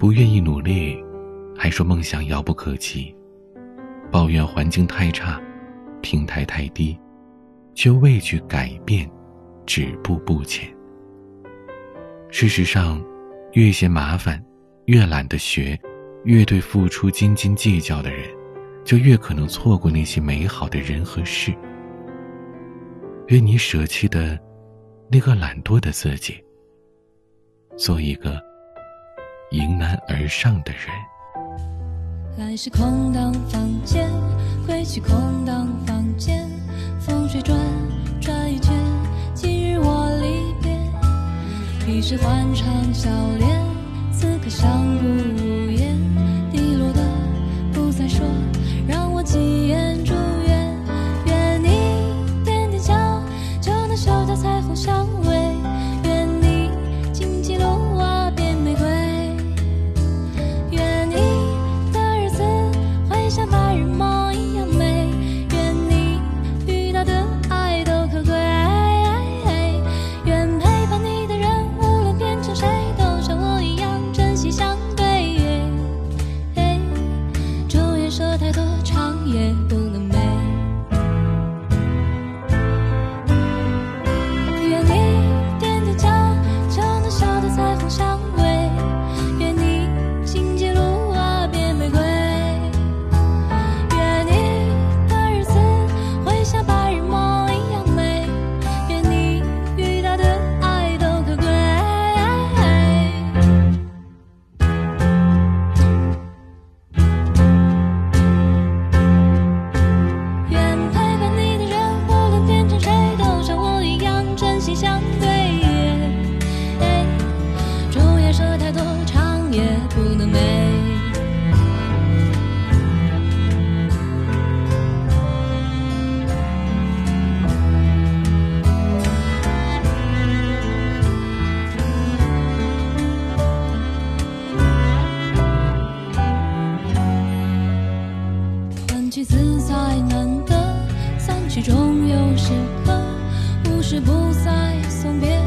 不愿意努力，还说梦想遥不可及，抱怨环境太差，平台太低，却畏惧改变，止步不前。事实上，越嫌麻烦，越懒得学，越对付出斤斤计较的人，就越可能错过那些美好的人和事。愿你舍弃的，那个懒惰的自己，做一个迎难而上的人。来时空荡房间，归去空荡房间，风水转转一圈，今日我离别。一时欢畅笑脸，此刻相顾无言，滴落的不再说，让我几眼。自在难得散去，终有时刻，无时不在送别。